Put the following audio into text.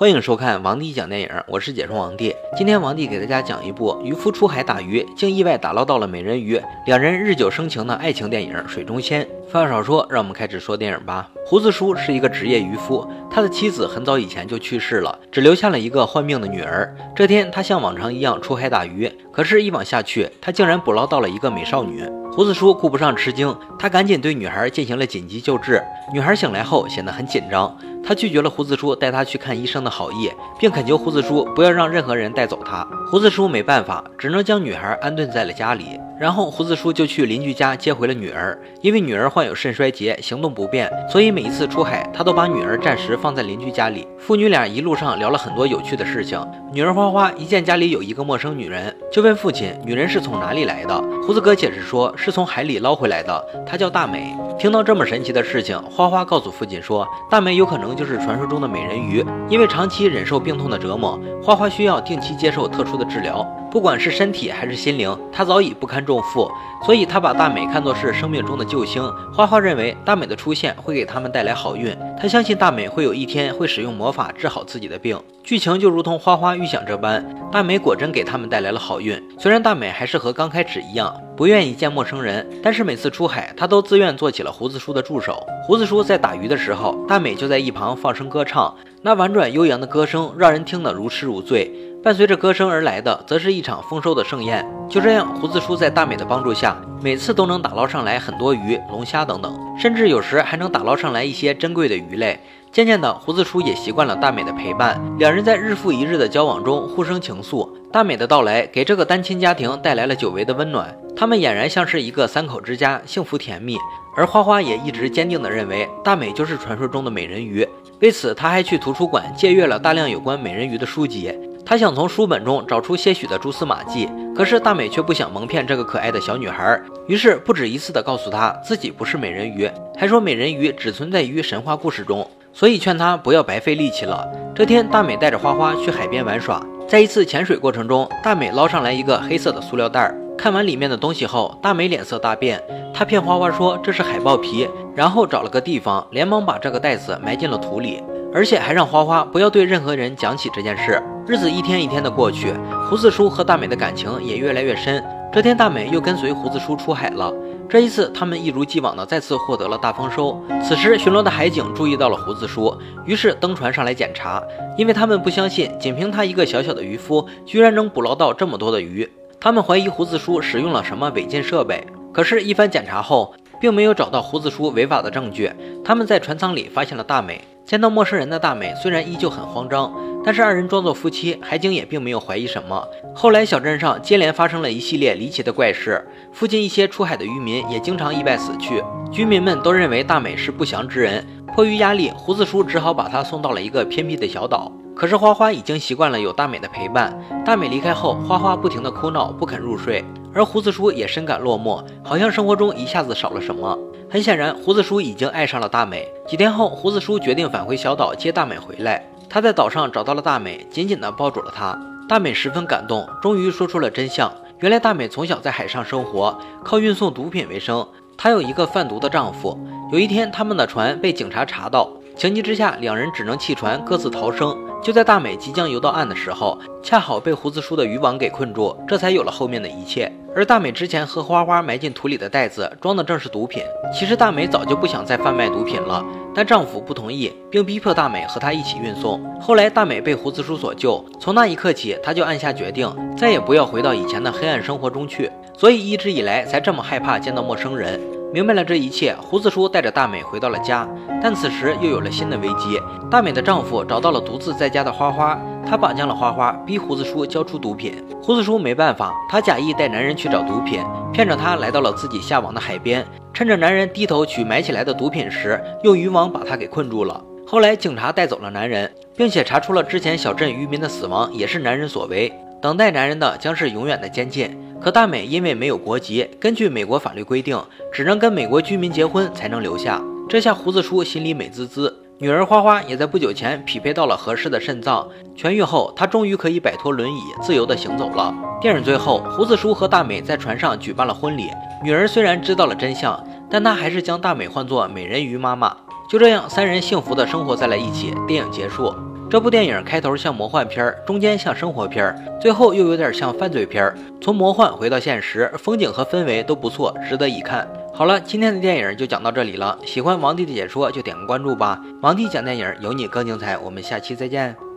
欢迎收看王帝讲电影，我是解说王帝。今天王帝给大家讲一部渔夫出海打鱼，竟意外打捞到了美人鱼，两人日久生情的爱情电影《水中仙》。废话少说，让我们开始说电影吧。胡子叔是一个职业渔夫，他的妻子很早以前就去世了，只留下了一个患病的女儿。这天，他像往常一样出海打鱼，可是，一网下去，他竟然捕捞到了一个美少女。胡子叔顾不上吃惊，他赶紧对女孩进行了紧急救治。女孩醒来后显得很紧张。他拒绝了胡子叔带她去看医生的好意，并恳求胡子叔不要让任何人带走她。胡子叔没办法，只能将女孩安顿在了家里。然后胡子叔就去邻居家接回了女儿，因为女儿患有肾衰竭，行动不便，所以每一次出海，他都把女儿暂时放在邻居家里。父女俩一路上聊了很多有趣的事情。女儿花花一见家里有一个陌生女人，就问父亲：“女人是从哪里来的？”胡子哥解释说：“是从海里捞回来的，她叫大美。”听到这么神奇的事情，花花告诉父亲说：“大美有可能就是传说中的美人鱼，因为长期忍受病痛的折磨，花花需要定期接受特殊的治疗。”不管是身体还是心灵，他早已不堪重负，所以他把大美看作是生命中的救星。花花认为大美的出现会给他们带来好运，他相信大美会有一天会使用魔法治好自己的病。剧情就如同花花预想这般，大美果真给他们带来了好运。虽然大美还是和刚开始一样，不愿意见陌生人，但是每次出海，她都自愿做起了胡子叔的助手。胡子叔在打鱼的时候，大美就在一旁放声歌唱，那婉转悠扬的歌声让人听得如痴如醉。伴随着歌声而来的，则是一场丰收的盛宴。就这样，胡子叔在大美的帮助下，每次都能打捞上来很多鱼、龙虾等等，甚至有时还能打捞上来一些珍贵的鱼类。渐渐的，胡子叔也习惯了大美的陪伴，两人在日复一日的交往中互生情愫。大美的到来给这个单亲家庭带来了久违的温暖，他们俨然像是一个三口之家，幸福甜蜜。而花花也一直坚定地认为大美就是传说中的美人鱼，为此他还去图书馆借阅了大量有关美人鱼的书籍。他想从书本中找出些许的蛛丝马迹，可是大美却不想蒙骗这个可爱的小女孩，于是不止一次地告诉她自己不是美人鱼，还说美人鱼只存在于神话故事中，所以劝她不要白费力气了。这天，大美带着花花去海边玩耍，在一次潜水过程中，大美捞上来一个黑色的塑料袋，看完里面的东西后，大美脸色大变，她骗花花说这是海豹皮，然后找了个地方，连忙把这个袋子埋进了土里，而且还让花花不要对任何人讲起这件事。日子一天一天的过去，胡子叔和大美的感情也越来越深。这天，大美又跟随胡子叔出海了。这一次，他们一如既往的再次获得了大丰收。此时，巡逻的海警注意到了胡子叔，于是登船上来检查，因为他们不相信，仅凭他一个小小的渔夫，居然能捕捞到这么多的鱼。他们怀疑胡子叔使用了什么违禁设备。可是，一番检查后，并没有找到胡子叔违法的证据。他们在船舱里发现了大美。见到陌生人的大美，虽然依旧很慌张。但是二人装作夫妻，海警也并没有怀疑什么。后来小镇上接连发生了一系列离奇的怪事，附近一些出海的渔民也经常意外死去。居民们都认为大美是不祥之人，迫于压力，胡子叔只好把她送到了一个偏僻的小岛。可是花花已经习惯了有大美的陪伴，大美离开后，花花不停地哭闹，不肯入睡，而胡子叔也深感落寞，好像生活中一下子少了什么。很显然，胡子叔已经爱上了大美。几天后，胡子叔决定返回小岛接大美回来。他在岛上找到了大美，紧紧地抱住了她。大美十分感动，终于说出了真相。原来大美从小在海上生活，靠运送毒品为生。她有一个贩毒的丈夫。有一天，他们的船被警察查到，情急之下，两人只能弃船，各自逃生。就在大美即将游到岸的时候，恰好被胡子叔的渔网给困住，这才有了后面的一切。而大美之前和花花埋进土里的袋子装的正是毒品。其实大美早就不想再贩卖毒品了，但丈夫不同意，并逼迫大美和他一起运送。后来大美被胡子叔所救，从那一刻起，他就暗下决定，再也不要回到以前的黑暗生活中去。所以一直以来才这么害怕见到陌生人。明白了这一切，胡子叔带着大美回到了家，但此时又有了新的危机。大美的丈夫找到了独自在家的花花，他绑架了花花，逼胡子叔交出毒品。胡子叔没办法，他假意带男人去找毒品，骗着他来到了自己下网的海边，趁着男人低头取埋起来的毒品时，用渔网把他给困住了。后来警察带走了男人，并且查出了之前小镇渔民的死亡也是男人所为，等待男人的将是永远的监禁。可大美因为没有国籍，根据美国法律规定，只能跟美国居民结婚才能留下。这下胡子叔心里美滋滋。女儿花花也在不久前匹配到了合适的肾脏，痊愈后，她终于可以摆脱轮椅，自由的行走了。电影最后，胡子叔和大美在船上举办了婚礼。女儿虽然知道了真相，但她还是将大美唤作美人鱼妈妈。就这样，三人幸福的生活在了一起。电影结束。这部电影开头像魔幻片，中间像生活片，最后又有点像犯罪片。从魔幻回到现实，风景和氛围都不错，值得一看。好了，今天的电影就讲到这里了。喜欢王帝的解说就点个关注吧。王帝讲电影，有你更精彩。我们下期再见。